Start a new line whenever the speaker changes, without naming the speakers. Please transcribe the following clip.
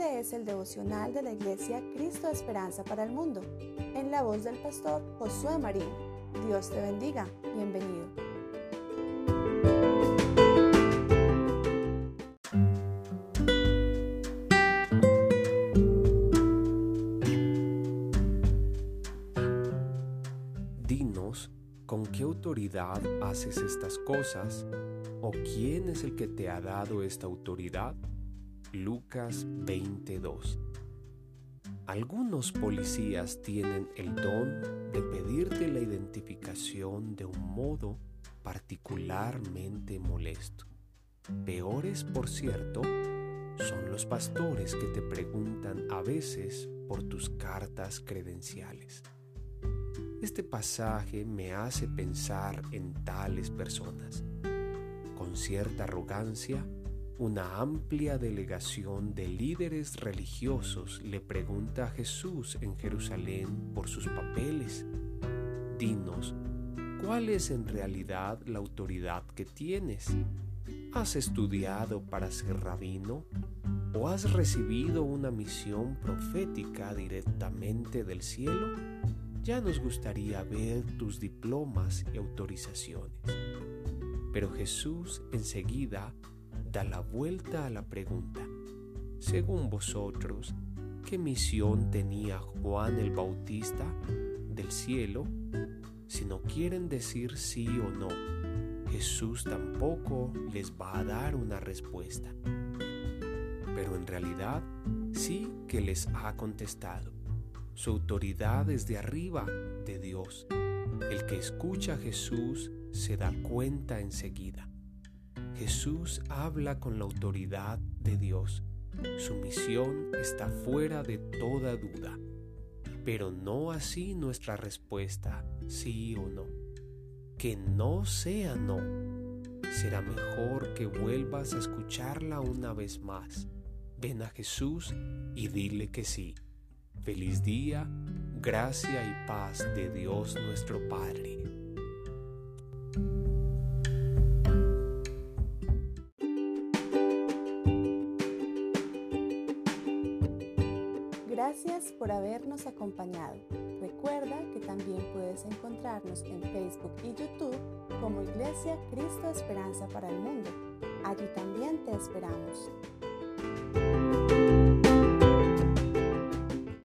Este es el devocional de la Iglesia Cristo Esperanza para el Mundo, en la voz del pastor Josué Marín. Dios te bendiga. Bienvenido.
Dinos, ¿con qué autoridad haces estas cosas? ¿O quién es el que te ha dado esta autoridad? Lucas 22. Algunos policías tienen el don de pedirte la identificación de un modo particularmente molesto. Peores, por cierto, son los pastores que te preguntan a veces por tus cartas credenciales. Este pasaje me hace pensar en tales personas. Con cierta arrogancia, una amplia delegación de líderes religiosos le pregunta a Jesús en Jerusalén por sus papeles. Dinos, ¿cuál es en realidad la autoridad que tienes? ¿Has estudiado para ser rabino? ¿O has recibido una misión profética directamente del cielo? Ya nos gustaría ver tus diplomas y autorizaciones. Pero Jesús enseguida da la vuelta a la pregunta. Según vosotros, ¿qué misión tenía Juan el Bautista del cielo? Si no quieren decir sí o no, Jesús tampoco les va a dar una respuesta. Pero en realidad sí que les ha contestado. Su autoridad es de arriba, de Dios. El que escucha a Jesús se da cuenta enseguida. Jesús habla con la autoridad de Dios. Su misión está fuera de toda duda. Pero no así nuestra respuesta, sí o no. Que no sea no. Será mejor que vuelvas a escucharla una vez más. Ven a Jesús y dile que sí. Feliz día, gracia y paz de Dios nuestro Padre.
Gracias por habernos acompañado. Recuerda que también puedes encontrarnos en Facebook y YouTube como Iglesia Cristo Esperanza para el Mundo. Allí también te esperamos.